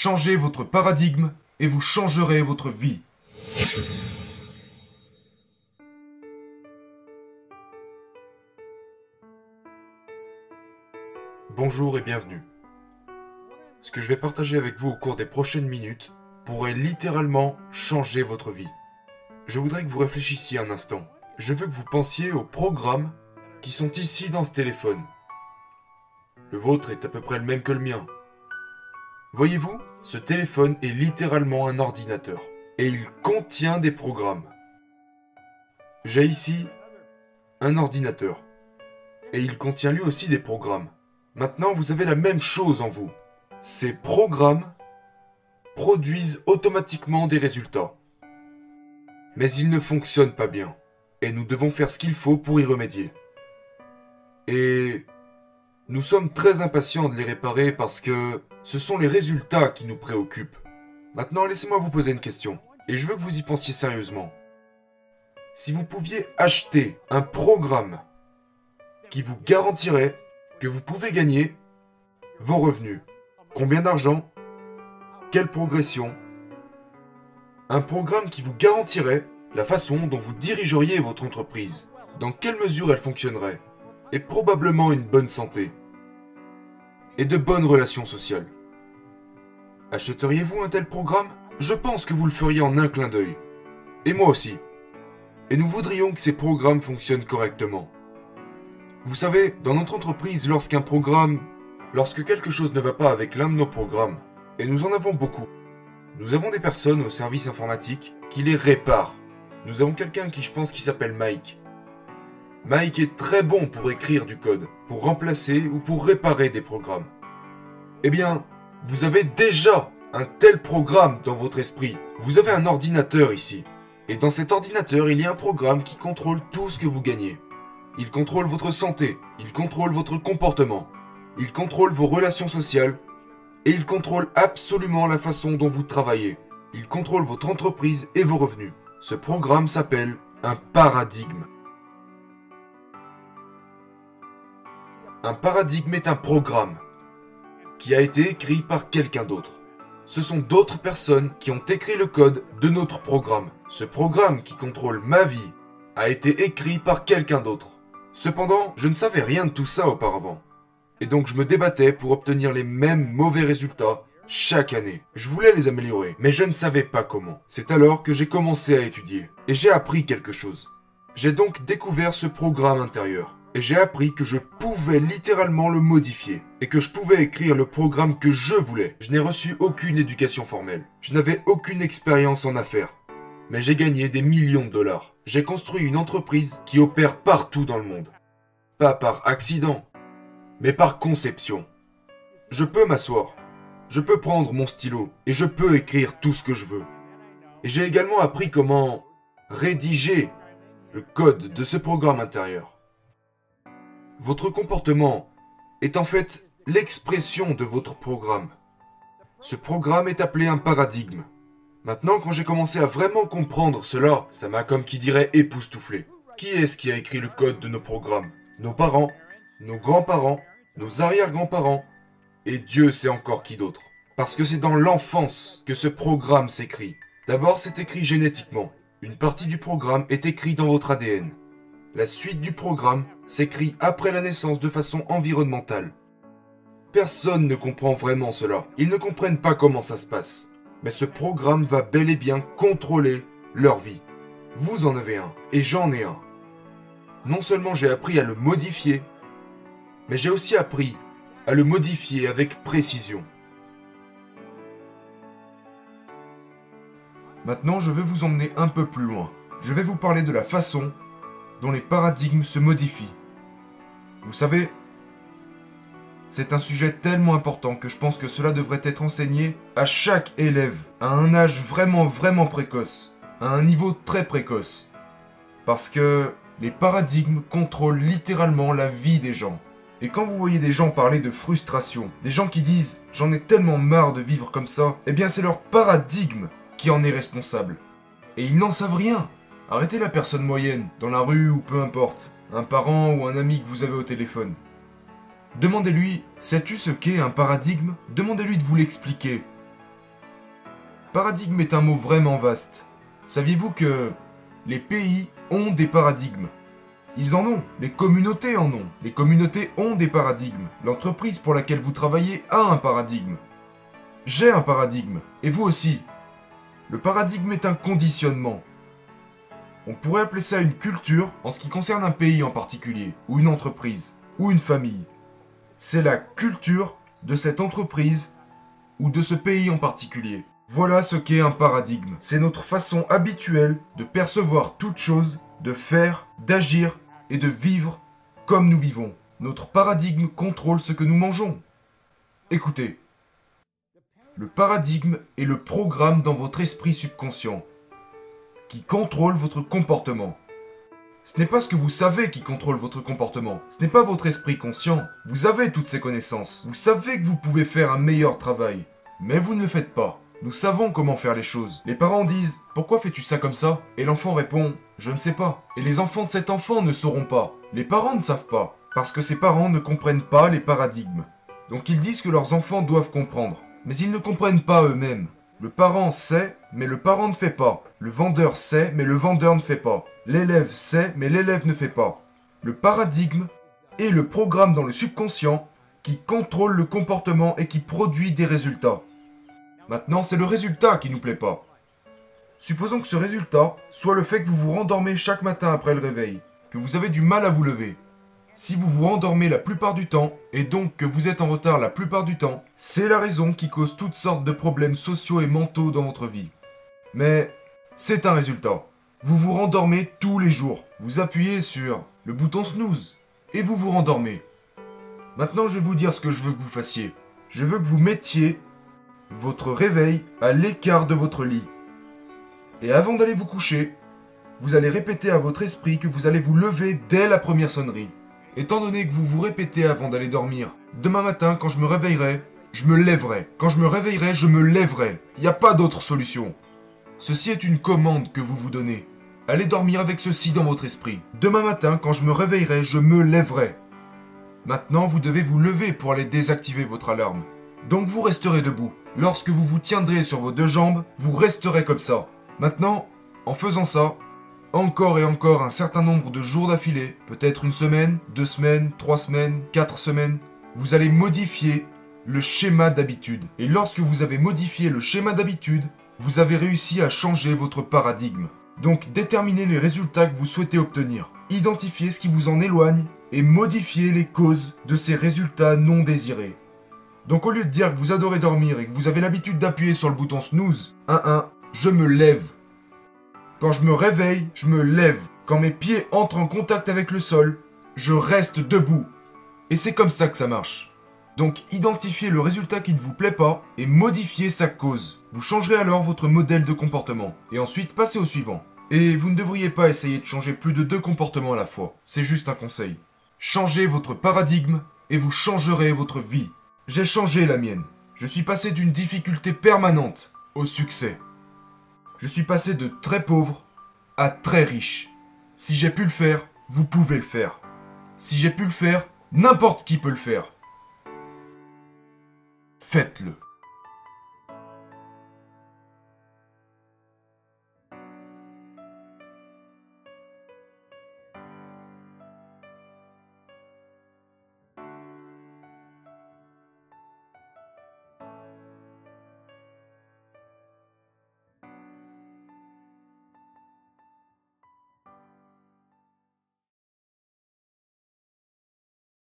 Changez votre paradigme et vous changerez votre vie. Bonjour et bienvenue. Ce que je vais partager avec vous au cours des prochaines minutes pourrait littéralement changer votre vie. Je voudrais que vous réfléchissiez un instant. Je veux que vous pensiez aux programmes qui sont ici dans ce téléphone. Le vôtre est à peu près le même que le mien. Voyez-vous, ce téléphone est littéralement un ordinateur. Et il contient des programmes. J'ai ici un ordinateur. Et il contient lui aussi des programmes. Maintenant, vous avez la même chose en vous. Ces programmes produisent automatiquement des résultats. Mais ils ne fonctionnent pas bien. Et nous devons faire ce qu'il faut pour y remédier. Et nous sommes très impatients de les réparer parce que ce sont les résultats qui nous préoccupent. Maintenant, laissez-moi vous poser une question. Et je veux que vous y pensiez sérieusement. Si vous pouviez acheter un programme qui vous garantirait que vous pouvez gagner vos revenus, combien d'argent, quelle progression, un programme qui vous garantirait la façon dont vous dirigeriez votre entreprise, dans quelle mesure elle fonctionnerait, et probablement une bonne santé, et de bonnes relations sociales. Achèteriez-vous un tel programme? Je pense que vous le feriez en un clin d'œil. Et moi aussi. Et nous voudrions que ces programmes fonctionnent correctement. Vous savez, dans notre entreprise, lorsqu'un programme... Lorsque quelque chose ne va pas avec l'un de nos programmes, et nous en avons beaucoup, nous avons des personnes au service informatique qui les réparent. Nous avons quelqu'un qui je pense qui s'appelle Mike. Mike est très bon pour écrire du code, pour remplacer ou pour réparer des programmes. Eh bien, vous avez déjà un tel programme dans votre esprit. Vous avez un ordinateur ici. Et dans cet ordinateur, il y a un programme qui contrôle tout ce que vous gagnez. Il contrôle votre santé, il contrôle votre comportement, il contrôle vos relations sociales, et il contrôle absolument la façon dont vous travaillez. Il contrôle votre entreprise et vos revenus. Ce programme s'appelle un paradigme. Un paradigme est un programme qui a été écrit par quelqu'un d'autre. Ce sont d'autres personnes qui ont écrit le code de notre programme. Ce programme qui contrôle ma vie a été écrit par quelqu'un d'autre. Cependant, je ne savais rien de tout ça auparavant. Et donc je me débattais pour obtenir les mêmes mauvais résultats chaque année. Je voulais les améliorer, mais je ne savais pas comment. C'est alors que j'ai commencé à étudier. Et j'ai appris quelque chose. J'ai donc découvert ce programme intérieur. Et j'ai appris que je pouvais littéralement le modifier. Et que je pouvais écrire le programme que je voulais. Je n'ai reçu aucune éducation formelle. Je n'avais aucune expérience en affaires. Mais j'ai gagné des millions de dollars. J'ai construit une entreprise qui opère partout dans le monde. Pas par accident, mais par conception. Je peux m'asseoir. Je peux prendre mon stylo et je peux écrire tout ce que je veux. Et j'ai également appris comment rédiger le code de ce programme intérieur. Votre comportement est en fait l'expression de votre programme. Ce programme est appelé un paradigme. Maintenant, quand j'ai commencé à vraiment comprendre cela, ça m'a comme qui dirait époustouflé. Qui est-ce qui a écrit le code de nos programmes? Nos parents, nos grands-parents, nos arrière-grands-parents, et Dieu sait encore qui d'autre. Parce que c'est dans l'enfance que ce programme s'écrit. D'abord, c'est écrit génétiquement. Une partie du programme est écrite dans votre ADN. La suite du programme s'écrit après la naissance de façon environnementale. Personne ne comprend vraiment cela. Ils ne comprennent pas comment ça se passe. Mais ce programme va bel et bien contrôler leur vie. Vous en avez un, et j'en ai un. Non seulement j'ai appris à le modifier, mais j'ai aussi appris à le modifier avec précision. Maintenant, je vais vous emmener un peu plus loin. Je vais vous parler de la façon dont les paradigmes se modifient. Vous savez, c'est un sujet tellement important que je pense que cela devrait être enseigné à chaque élève, à un âge vraiment vraiment précoce, à un niveau très précoce. Parce que les paradigmes contrôlent littéralement la vie des gens. Et quand vous voyez des gens parler de frustration, des gens qui disent j'en ai tellement marre de vivre comme ça, eh bien c'est leur paradigme qui en est responsable. Et ils n'en savent rien. Arrêtez la personne moyenne, dans la rue ou peu importe, un parent ou un ami que vous avez au téléphone. Demandez-lui, sais-tu ce qu'est un paradigme? Demandez-lui de vous l'expliquer. Paradigme est un mot vraiment vaste. Saviez-vous que les pays ont des paradigmes? Ils en ont, les communautés en ont. Les communautés ont des paradigmes. L'entreprise pour laquelle vous travaillez a un paradigme. J'ai un paradigme, et vous aussi. Le paradigme est un conditionnement. On pourrait appeler ça une culture en ce qui concerne un pays en particulier, ou une entreprise, ou une famille. C'est la culture de cette entreprise ou de ce pays en particulier. Voilà ce qu'est un paradigme. C'est notre façon habituelle de percevoir toute chose, de faire, d'agir et de vivre comme nous vivons. Notre paradigme contrôle ce que nous mangeons. Écoutez, le paradigme est le programme dans votre esprit subconscient qui contrôle votre comportement. Ce n'est pas ce que vous savez qui contrôle votre comportement. Ce n'est pas votre esprit conscient. Vous avez toutes ces connaissances. Vous savez que vous pouvez faire un meilleur travail. Mais vous ne le faites pas. Nous savons comment faire les choses. Les parents disent Pourquoi fais-tu ça comme ça? Et l'enfant répond Je ne sais pas. Et les enfants de cet enfant ne sauront pas. Les parents ne savent pas. Parce que ces parents ne comprennent pas les paradigmes. Donc ils disent que leurs enfants doivent comprendre. Mais ils ne comprennent pas eux-mêmes. Le parent sait, mais le parent ne fait pas. Le vendeur sait, mais le vendeur ne fait pas. L'élève sait, mais l'élève ne fait pas. Le paradigme est le programme dans le subconscient qui contrôle le comportement et qui produit des résultats. Maintenant, c'est le résultat qui nous plaît pas. Supposons que ce résultat soit le fait que vous vous rendormez chaque matin après le réveil, que vous avez du mal à vous lever. Si vous vous rendormez la plupart du temps, et donc que vous êtes en retard la plupart du temps, c'est la raison qui cause toutes sortes de problèmes sociaux et mentaux dans votre vie. Mais c'est un résultat. Vous vous rendormez tous les jours. Vous appuyez sur le bouton snooze et vous vous rendormez. Maintenant, je vais vous dire ce que je veux que vous fassiez. Je veux que vous mettiez votre réveil à l'écart de votre lit. Et avant d'aller vous coucher, vous allez répéter à votre esprit que vous allez vous lever dès la première sonnerie. Étant donné que vous vous répétez avant d'aller dormir, demain matin quand je me réveillerai, je me lèverai. Quand je me réveillerai, je me lèverai. Il n'y a pas d'autre solution. Ceci est une commande que vous vous donnez. Allez dormir avec ceci dans votre esprit. Demain matin, quand je me réveillerai, je me lèverai. Maintenant, vous devez vous lever pour aller désactiver votre alarme. Donc vous resterez debout. Lorsque vous vous tiendrez sur vos deux jambes, vous resterez comme ça. Maintenant, en faisant ça, encore et encore un certain nombre de jours d'affilée, peut-être une semaine, deux semaines, trois semaines, quatre semaines, vous allez modifier le schéma d'habitude. Et lorsque vous avez modifié le schéma d'habitude, vous avez réussi à changer votre paradigme. Donc déterminez les résultats que vous souhaitez obtenir. Identifiez ce qui vous en éloigne et modifiez les causes de ces résultats non désirés. Donc au lieu de dire que vous adorez dormir et que vous avez l'habitude d'appuyer sur le bouton snooze, 1-1, je me lève. Quand je me réveille, je me lève. Quand mes pieds entrent en contact avec le sol, je reste debout. Et c'est comme ça que ça marche. Donc identifiez le résultat qui ne vous plaît pas et modifiez sa cause. Vous changerez alors votre modèle de comportement. Et ensuite passez au suivant. Et vous ne devriez pas essayer de changer plus de deux comportements à la fois. C'est juste un conseil. Changez votre paradigme et vous changerez votre vie. J'ai changé la mienne. Je suis passé d'une difficulté permanente au succès. Je suis passé de très pauvre à très riche. Si j'ai pu le faire, vous pouvez le faire. Si j'ai pu le faire, n'importe qui peut le faire. Faites-le.